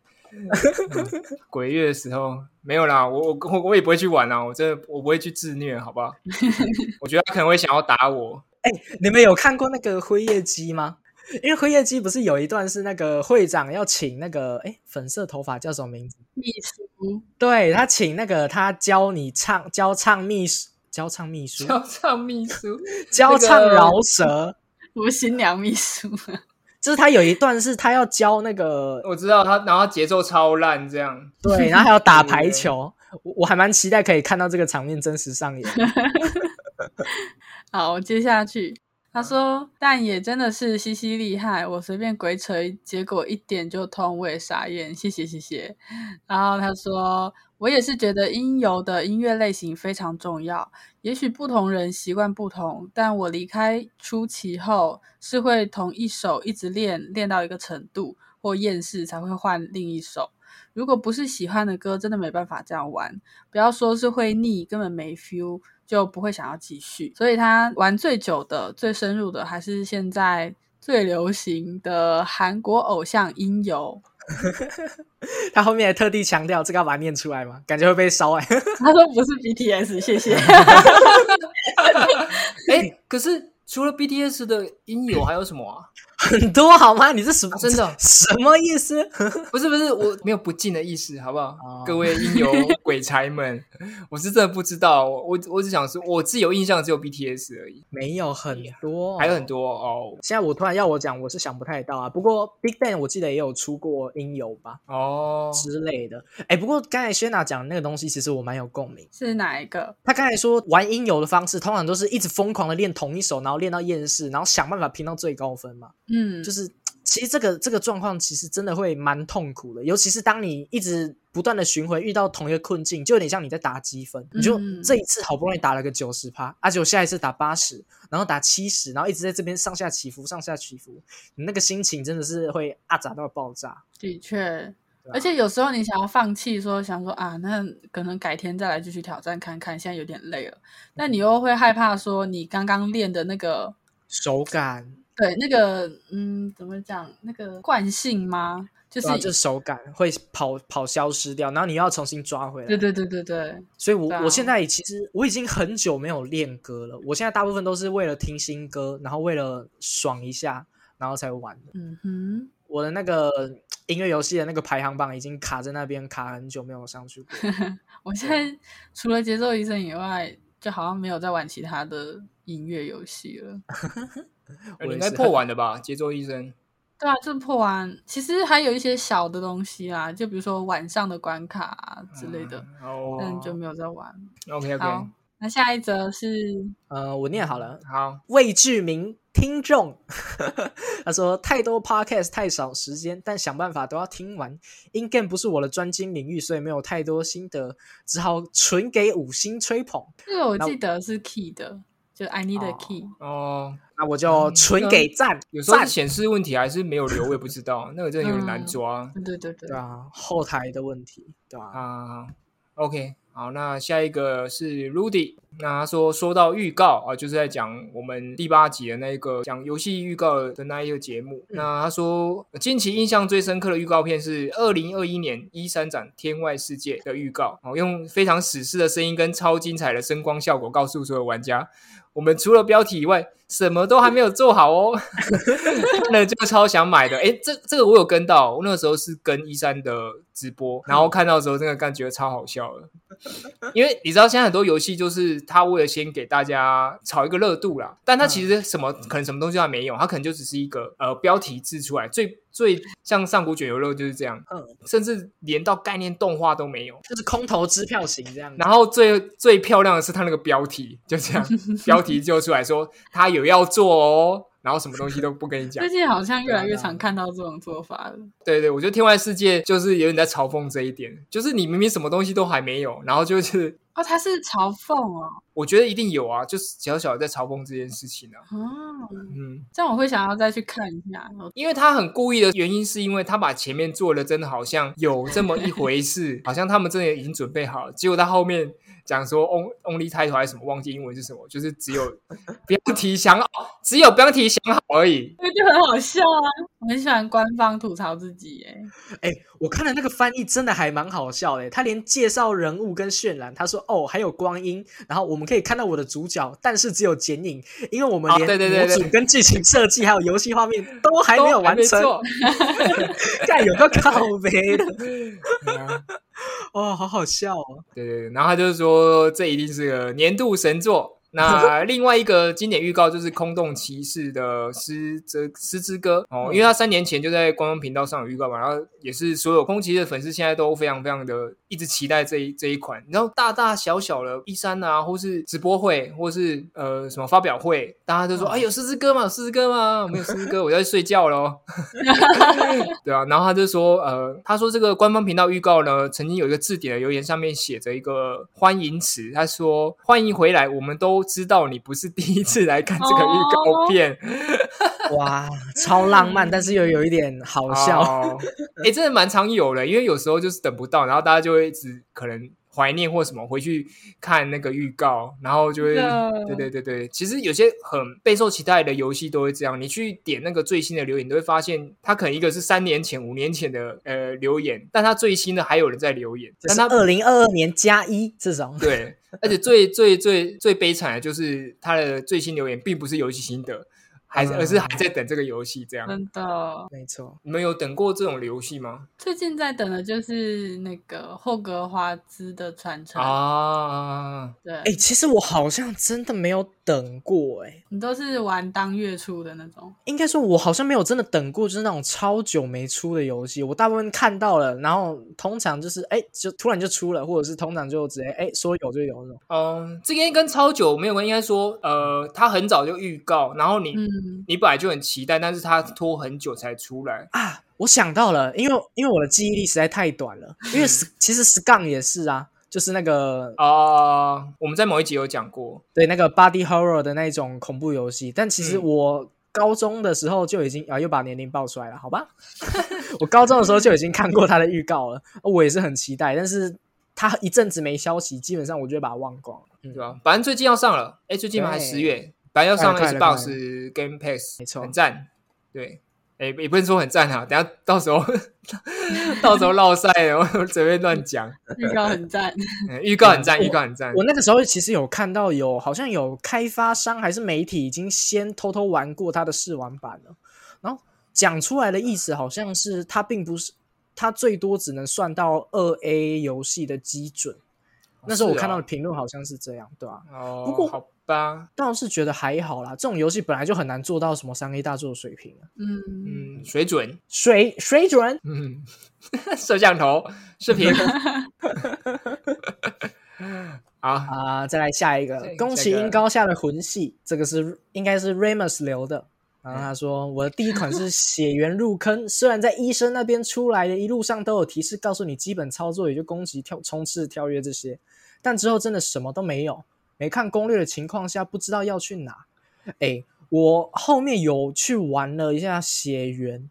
鬼月的时候没有啦，我我我也不会去玩啊，我真的我不会去自虐，好不好？我觉得他可能会想要打我。哎，你们有看过那个灰夜姬吗？因为灰夜姬不是有一段是那个会长要请那个哎粉色头发叫什么名字？秘书。对他请那个他教你唱教唱秘书教唱秘书教唱秘书 教唱饶舌，我新娘秘书。就是他有一段是他要教那个，我知道他，然后节奏超烂，这样。对，然后还要打 排球，我我还蛮期待可以看到这个场面真实上演。好，接下去，他说，但也真的是西西厉害，我随便鬼扯，结果一点就通，我也傻眼，谢谢谢谢。然后他说，我也是觉得音游的音乐类型非常重要，也许不同人习惯不同，但我离开初期后是会同一首一直练，练到一个程度或厌世才会换另一首。如果不是喜欢的歌，真的没办法这样玩。不要说是会腻，根本没 feel，就不会想要继续。所以他玩最久的、最深入的，还是现在最流行的韩国偶像音游。他后面还特地强调这个要把它念出来吗？感觉会被烧哎。他说不是 BTS，谢谢。哎，可是除了 BTS 的音友还有什么啊？很多好吗？你是什么真的 什么意思？不是不是，我没有不敬的意思，好不好？各位音游鬼才们，我是真的不知道。我我只想说，我自己有印象只有 BTS 而已，没有很多，还有很多哦。现在我突然要我讲，我是想不太到啊。不过 Big Bang 我记得也有出过音游吧？哦之类的。哎，不过刚才 Shena 讲那个东西，其实我蛮有共鸣。是哪一个？他刚才说玩音游的方式，通常都是一直疯狂的练同一首，然后练到厌世，然后想办法拼到最高分嘛。嗯，就是其实这个这个状况其实真的会蛮痛苦的，尤其是当你一直不断的巡回遇到同一个困境，就有点像你在打积分，你就这一次好不容易打了个九十趴，而且我下一次打八十，然后打七十，然后一直在这边上下起伏，上下起伏，你那个心情真的是会啊砸到爆炸。的确，而且有时候你想要放弃，说想说啊，那可能改天再来继续挑战看看，现在有点累了，那你又会害怕说你刚刚练的那个手感。对，那个嗯，怎么讲？那个惯性吗？就是就手感会跑跑消失掉，然后你又要重新抓回来。对对对对对。所以，我我现在其实我已经很久没有练歌了。我现在大部分都是为了听新歌，然后为了爽一下，然后才玩的。嗯哼，我的那个音乐游戏的那个排行榜已经卡在那边，卡很久没有上去过。我现在除了节奏医生以外，就好像没有在玩其他的音乐游戏了。你应该破完了吧？节奏医生。对啊，就破完。其实还有一些小的东西啊，就比如说晚上的关卡之类的，但就没有在玩。OK OK。那下一则是呃，我念好了。好，魏志明听众，他说太多 Podcast 太少时间，但想办法都要听完。In Game 不是我的专精领域，所以没有太多心得，只好纯给五星吹捧。这个我记得是 Key 的。就 I need a key 哦，那我就纯给赞。有时候显示问题还是没有留，我也不知道，那个真的有点难抓。对对对，对啊，后台的问题，对吧？啊，OK，好，那下一个是 Rudy，那他说说到预告啊，就是在讲我们第八集的那个讲游戏预告的那一个节目。那他说近期印象最深刻的预告片是二零二一年一三展《天外世界》的预告，哦，用非常史诗的声音跟超精彩的声光效果，告诉所有玩家。我们除了标题以外，什么都还没有做好哦。那就超想买的，哎，这这个我有跟到，我那个时候是跟一三的直播，然后看到的时候，真的感觉超好笑的。因为你知道，现在很多游戏就是他为了先给大家炒一个热度啦，但他其实什么可能什么东西都没有，他可能就只是一个呃标题制出来，最最像上古卷油肉就是这样，嗯，甚至连到概念动画都没有，就是空头支票型这样。然后最最漂亮的是他那个标题，就这样 标题就出来说他有要做哦。然后什么东西都不跟你讲。最近好像越来越常看到这种做法了。对对，我觉得《天外世界》就是有点在嘲讽这一点，就是你明明什么东西都还没有，然后就是哦，他是嘲讽哦。我觉得一定有啊，就是小小的在嘲讽这件事情啊。哦，嗯，这样我会想要再去看一下，因为他很故意的原因，是因为他把前面做的真的好像有这么一回事，好像他们真的已经准备好了，结果到后面。讲说 on only title 还是什么，忘记英文是什么，就是只有标题想好，只有标题想好而已，那就很好笑啊！我很喜欢官方吐槽自己，哎哎，我看了那个翻译真的还蛮好笑的，他连介绍人物跟渲染，他说哦还有光阴，然后我们可以看到我的主角，但是只有剪影，因为我们连模组跟剧情设计还有游戏画面都还没有完成，干有个靠背的。哦，好好笑哦！对对对，然后他就是说，这一定是个年度神作。那 另外一个经典预告就是《空洞骑士》的《狮之狮之歌》哦，因为他三年前就在官方频道上有预告嘛，然后也是所有空骑士的粉丝现在都非常非常的一直期待这一这一款。然后大大小小的一三啊，或是直播会，或是呃什么发表会，大家都说：“哎，有诗诗歌吗？有诗诗歌吗？没有诗诗歌，我在睡觉喽。”对啊，然后他就说：“呃，他说这个官方频道预告呢，曾经有一个字典的留言上面写着一个欢迎词，他说：‘欢迎回来，我们都知道你不是第一次来看这个预告片。’哇，超浪漫，但是又有一点好笑。哎，真的蛮常有的，因为有时候就是等不到，然后大家就会一直可能。”怀念或什么，回去看那个预告，然后就会，对对对对，其实有些很备受期待的游戏都会这样。你去点那个最新的留言，都会发现它可能一个是三年前、五年前的呃留言，但它最新的还有人在留言，但它二零二二年加一这种。对，而且最最最最悲惨的就是它的最新留言并不是游戏心得。还是而是还在等这个游戏，这样真的没错。你们有等过这种游戏吗？最近在等的就是那个霍格华兹的传承啊。对，哎，其实我好像真的没有等过，哎，你都是玩当月出的那种。应该说，我好像没有真的等过，就是那种超久没出的游戏。我大部分看到了，然后通常就是哎，就突然就出了，或者是通常就直接哎说有就有那种。嗯，这个跟超久没有关系，应该说呃，他很早就预告，然后你。你本来就很期待，但是他拖很久才出来啊！我想到了，因为因为我的记忆力实在太短了。因为其实 Scan 也是啊，就是那个啊，我们在某一集有讲过，对那个 Body Horror 的那种恐怖游戏。但其实我高中的时候就已经啊，又把年龄爆出来了，好吧？我高中的时候就已经看过他的预告了，我也是很期待。但是他一阵子没消息，基本上我就会把它忘光了，对吧？反正最近要上了，哎，最近吗？还十月？本来要上 Xbox Game Pass，没错，很赞。对，哎，也不能说很赞哈。等下到时候 到时候落赛，我随便乱讲。预告很赞，预告很赞，预告很赞。我那个时候其实有看到，有好像有开发商还是媒体已经先偷偷玩过它的试玩版了。然后讲出来的意思好像是，它并不是，它最多只能算到二 A 游戏的基准。那时候我看到的评论好像是这样，对吧？哦，不过好。吧，倒是觉得还好啦。这种游戏本来就很难做到什么三 A 大作的水平嗯嗯，水准，水水准。嗯，摄像头，视频。好啊，再来下一个，宫崎英高下的魂系，这个是应该是 Ramus 留的。然后他说，我的第一款是血缘入坑，虽然在医生那边出来的一路上都有提示告诉你基本操作，也就攻击、跳、冲刺、跳跃这些，但之后真的什么都没有。没看攻略的情况下，不知道要去哪。哎，我后面有去玩了一下血缘，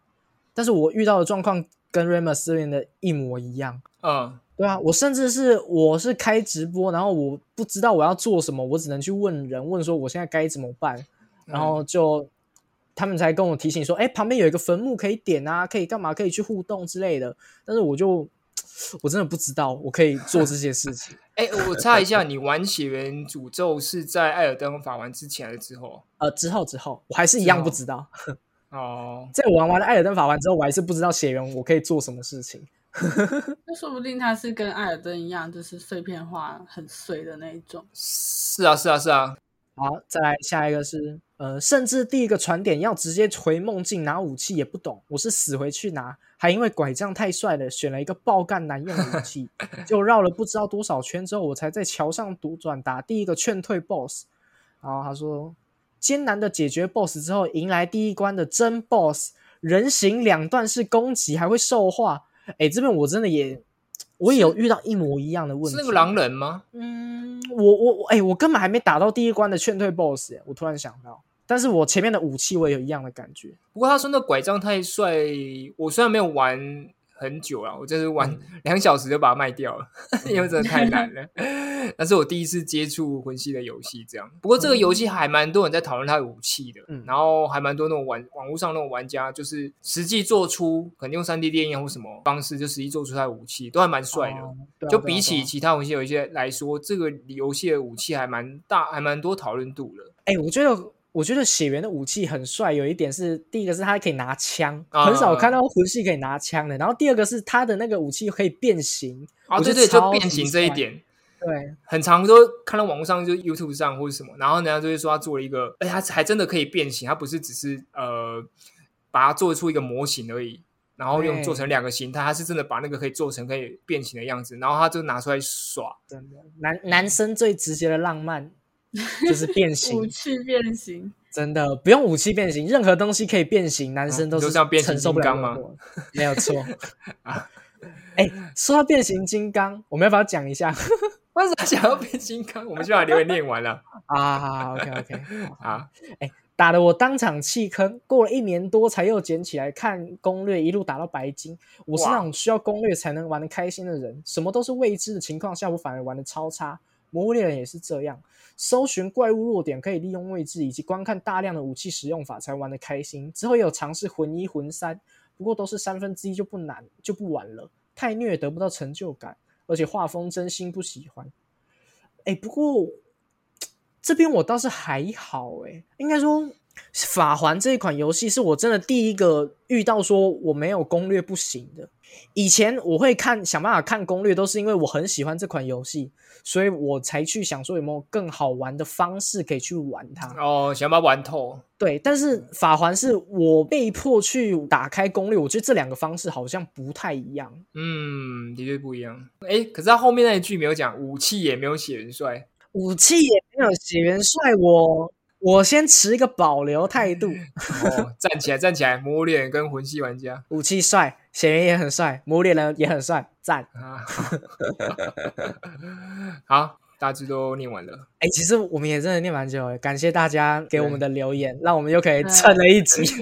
但是我遇到的状况跟 Remus 练的一模一样。嗯，对啊，我甚至是我是开直播，然后我不知道我要做什么，我只能去问人，问说我现在该怎么办，然后就他们才跟我提醒说，哎，旁边有一个坟墓可以点啊，可以干嘛，可以去互动之类的。但是我就。我真的不知道我可以做这些事情。哎，我猜一下，你玩血缘诅咒是在艾尔登法环之前还是之后？呃，之后之后，我还是一样不知道。哦，在我玩完了艾尔登法环之后，我还是不知道血缘我可以做什么事情。那说不定它是跟艾尔登一样，就是碎片化很碎的那一种。是啊，是啊，是啊。好，再来下一个是，呃，甚至第一个传点要直接回梦境拿武器也不懂，我是死回去拿，还因为拐杖太帅了，选了一个爆干难用的武器，就绕了不知道多少圈之后，我才在桥上独转打第一个劝退 BOSS。然后他说，艰难的解决 BOSS 之后，迎来第一关的真 BOSS，人形两段式攻击还会兽化，哎，这边我真的也。我也有遇到一模一样的问题，是那个狼人吗？嗯，我我我，哎，我根本还没打到第一关的劝退 BOSS，我突然想到，但是我前面的武器我也有一样的感觉。不过他说那拐杖太帅，我虽然没有玩。很久了，我就是玩两小时就把它卖掉了，因为真的太难了。那是我第一次接触魂系的游戏，这样。不过这个游戏还蛮多人在讨论它的武器的，嗯然后还蛮多那种玩网络上那种玩家，就是实际做出可能用三 D 电影或什么方式，就实际做出它的武器，都还蛮帅的。就比起其他魂系有一些来说，这个游戏的武器还蛮大，还蛮多讨论度的。哎，我觉得。我觉得血缘的武器很帅，有一点是第一个是他可以拿枪，很少看到魂系可以拿枪的。然后第二个是他的那个武器可以变形，啊对对，就变形这一点，对，很常都看到网络上就 YouTube 上或者什么，然后人家就会说他做了一个，哎，他还真的可以变形，他不是只是呃把它做出一个模型而已。然后用做成两个形态，他是真的把那个可以做成可以变形的样子，然后他就拿出来耍。真的，男男生最直接的浪漫就是变 形武，器变形，真的不用武器变形，任何东西可以变形，男生都是哦你说像变形承受不了金刚吗？没有错。哎，说到变形金刚，我们要不要讲一下 为什么想要变金刚？我们就把留言念完了啊？好好，OK OK，啊！打得我当场弃坑，过了一年多才又捡起来看攻略，一路打到白金。我是那种需要攻略才能玩的开心的人，什么都是未知的情况下，我反而玩的超差。魔物猎人也是这样，搜寻怪物弱点可以利用位置以及观看大量的武器使用法才玩的开心。之后也有尝试魂一魂三，不过都是三分之一就不难就不玩了，太虐得不到成就感，而且画风真心不喜欢。哎，不过这边我倒是还好诶，应该说法环这一款游戏是我真的第一个遇到说我没有攻略不行的。以前我会看想办法看攻略，都是因为我很喜欢这款游戏，所以我才去想说有没有更好玩的方式可以去玩它。哦，想把它玩透。对，但是法环是我被迫去打开攻略，我觉得这两个方式好像不太一样。嗯，的确不一样。哎，可是他后面那一句没有讲，武器也没有写元帅。武器也没有写元帅，我我先持一个保留态度。哦，站起来，站起来！魔脸跟魂系玩家武器帅，显然也很帅，魔物猎人也很帅，赞！啊，好，大致都念完了。哎、其实我们也真的念蛮久了，感谢大家给我们的留言，让我们又可以蹭了一集。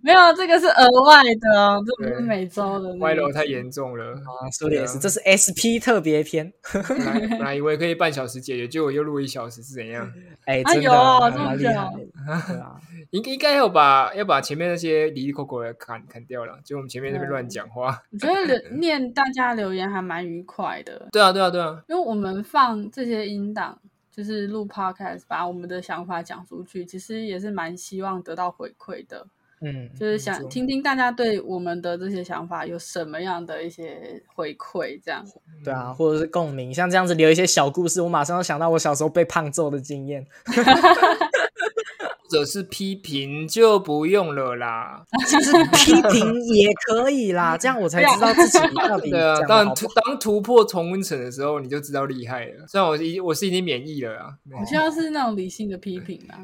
没有这个是额外的哦，这不是对每周的那个歪楼太严重了，啊，说的也是，这是 SP 特别篇。本来本来以为可以半小时解决，结果又录一小时，是怎样？哎、啊真的有哦还这么厉害，对啊。应应该要把要把前面那些离离口口的砍砍掉了，就我们前面那边乱讲话。我觉得留 念大家留言还蛮愉快的，对啊，对啊，对啊，因为我们放这些音档，就是录 podcast，把我们的想法讲出去，其实也是蛮希望得到回馈的，嗯，就是想听听大家对我们的这些想法有什么样的一些回馈，这样。对啊，或者是共鸣，像这样子留一些小故事，我马上就想到我小时候被胖揍的经验。或者是批评就不用了啦。其 实批评也可以啦，这样我才知道自己到底对啊，当。当突破重温层的时候，你就知道厉害了。虽然我已我是已经免疫了啊，我希望是那种理性的批评啊，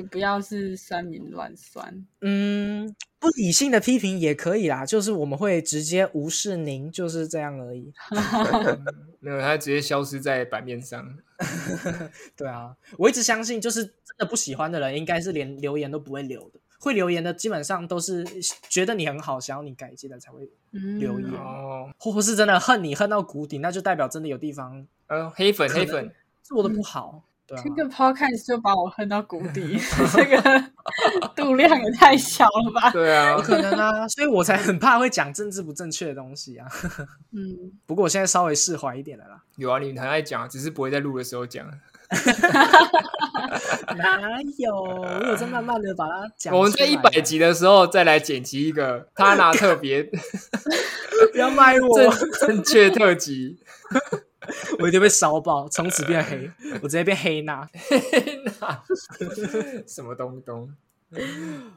就不要是酸民乱酸。嗯，不理性的批评也可以啦，就是我们会直接无视您，就是这样而已。没有，他直接消失在版面上。对啊，我一直相信，就是真的不喜欢的人，应该是连留言都不会留的。会留言的基本上都是觉得你很好，想要你改进的才会，嗯，留言哦，或或是真的恨你恨到谷底，那就代表真的有地方呃，黑粉黑粉，做的不好。对啊，这个 podcast 就把我恨到谷底，这个 度量也太小了吧？对啊有，可能啊，所以我才很怕会讲政治不正确的东西啊。嗯，不过我现在稍微释怀一点了啦。有啊，你很爱讲，只是不会在录的时候讲。哪有？我有在慢慢的把它讲。我们在一百集的时候再来剪辑一个他拿特别不要卖我，正正确特辑，我一定被烧爆，从此变黑，我直接变黑娜。那 什么东东？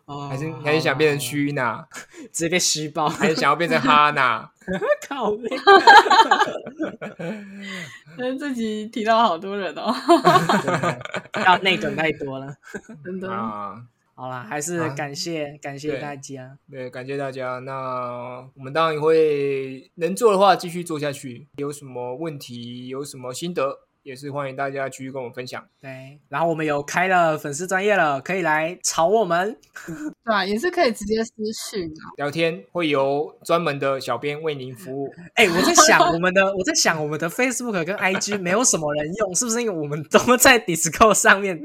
哦还是还是想变成虚娜，直接被虚爆，还是想要变成哈娜？靠背。但是这集提到好多人哦，要内梗太多了。真的。啊，好啦，还是感谢、感谢大家。对，感谢大家。那我们当然会能做的话继续做下去。有什么问题，有什么心得，也是欢迎大家继续跟我们分享。对，然后我们有开了粉丝专业了，可以来炒我们。对啊，也是可以直接私讯啊。聊天会由专门的小编为您服务。哎、我在想我们的，我在想我们的 Facebook 跟 IG 没有什么人用，是不是因为我们都在 Discord 上面，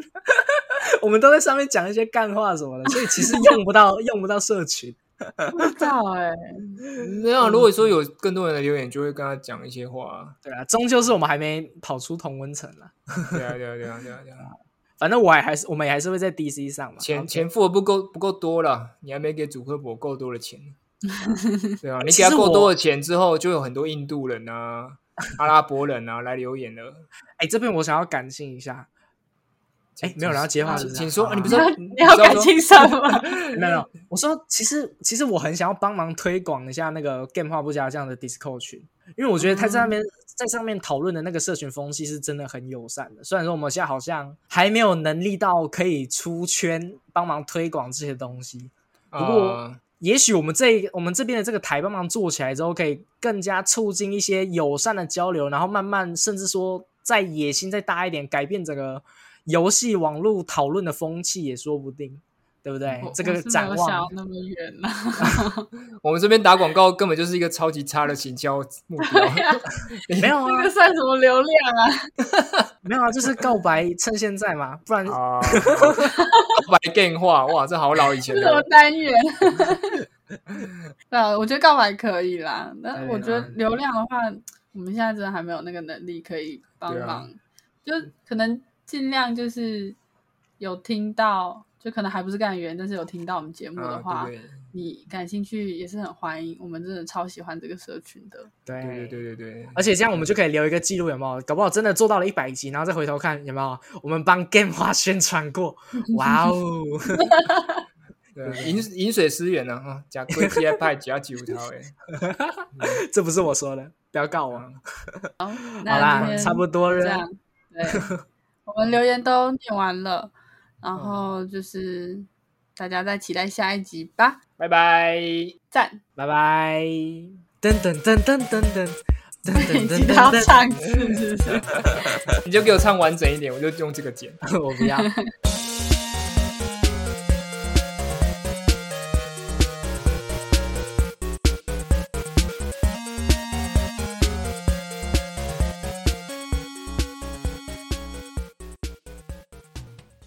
我们都在上面讲一些干话什么的，所以其实用不到用不到社群。不知道哎、那样，如果说有更多人的留言，就会跟他讲一些话。对啊，终究是我们还没跑出同温层啦。对啊，对啊，对啊，对啊，对啊。反正我还还是我们也还是会在 DC 上嘛。钱钱付的不够不够多了，你还没给主科博够多的钱。对啊，你给他够多的钱之后，就有很多印度人啊、阿拉伯人啊来留言了。哎、这边我想要感性一下，哎，没有人要接话，是请说，好你不是要你要感情什么？没有，我说其实其实我很想要帮忙推广一下那个 Game 话不加这样的 Discord 群，因为我觉得他在那边、在上面讨论的那个社群风气是真的很友善的。虽然说我们现在好像还没有能力到可以出圈帮忙推广这些东西，不过呃也许我们这我们这边的这个台帮忙做起来之后，可以更加促进一些友善的交流，然后慢慢甚至说再野心再大一点，改变整个游戏网络讨论的风气也说不定，对不对？我这个展望想那么远啦。我们这边打广告根本就是一个超级差的行销目标。没有啊这个，算什么流量啊？没有啊，就是告白趁现在嘛，不然啊，白电话哇，这好老以前这什么的。单元？对啊，我觉得告白可以啦。但对我觉得啊流量的话，我们现在真的还没有那个能力可以帮忙，就可能尽量就是有听到，就可能还不是干员，但是有听到我们节目的话，啊你感兴趣也是很欢迎。我们真的超喜欢这个社群的。对对对对对对，而且这样我们就可以留一个记录，有没有？搞不好真的做到了一百集，然后再回头看有没有我们帮 Game 花宣传过，哇哦！对啊饮饮水思源呢啊，加贵鸡派加九条哎，这不是我说的，不要告我。好，好啦差不多了。这样，对，我们留言都念完了，然后就是大家再期待下一集吧。拜拜，赞，拜拜。噔噔噔噔噔噔，你记得要唱，是不是？你就给我唱完整一点，我就用这个剪。我不要。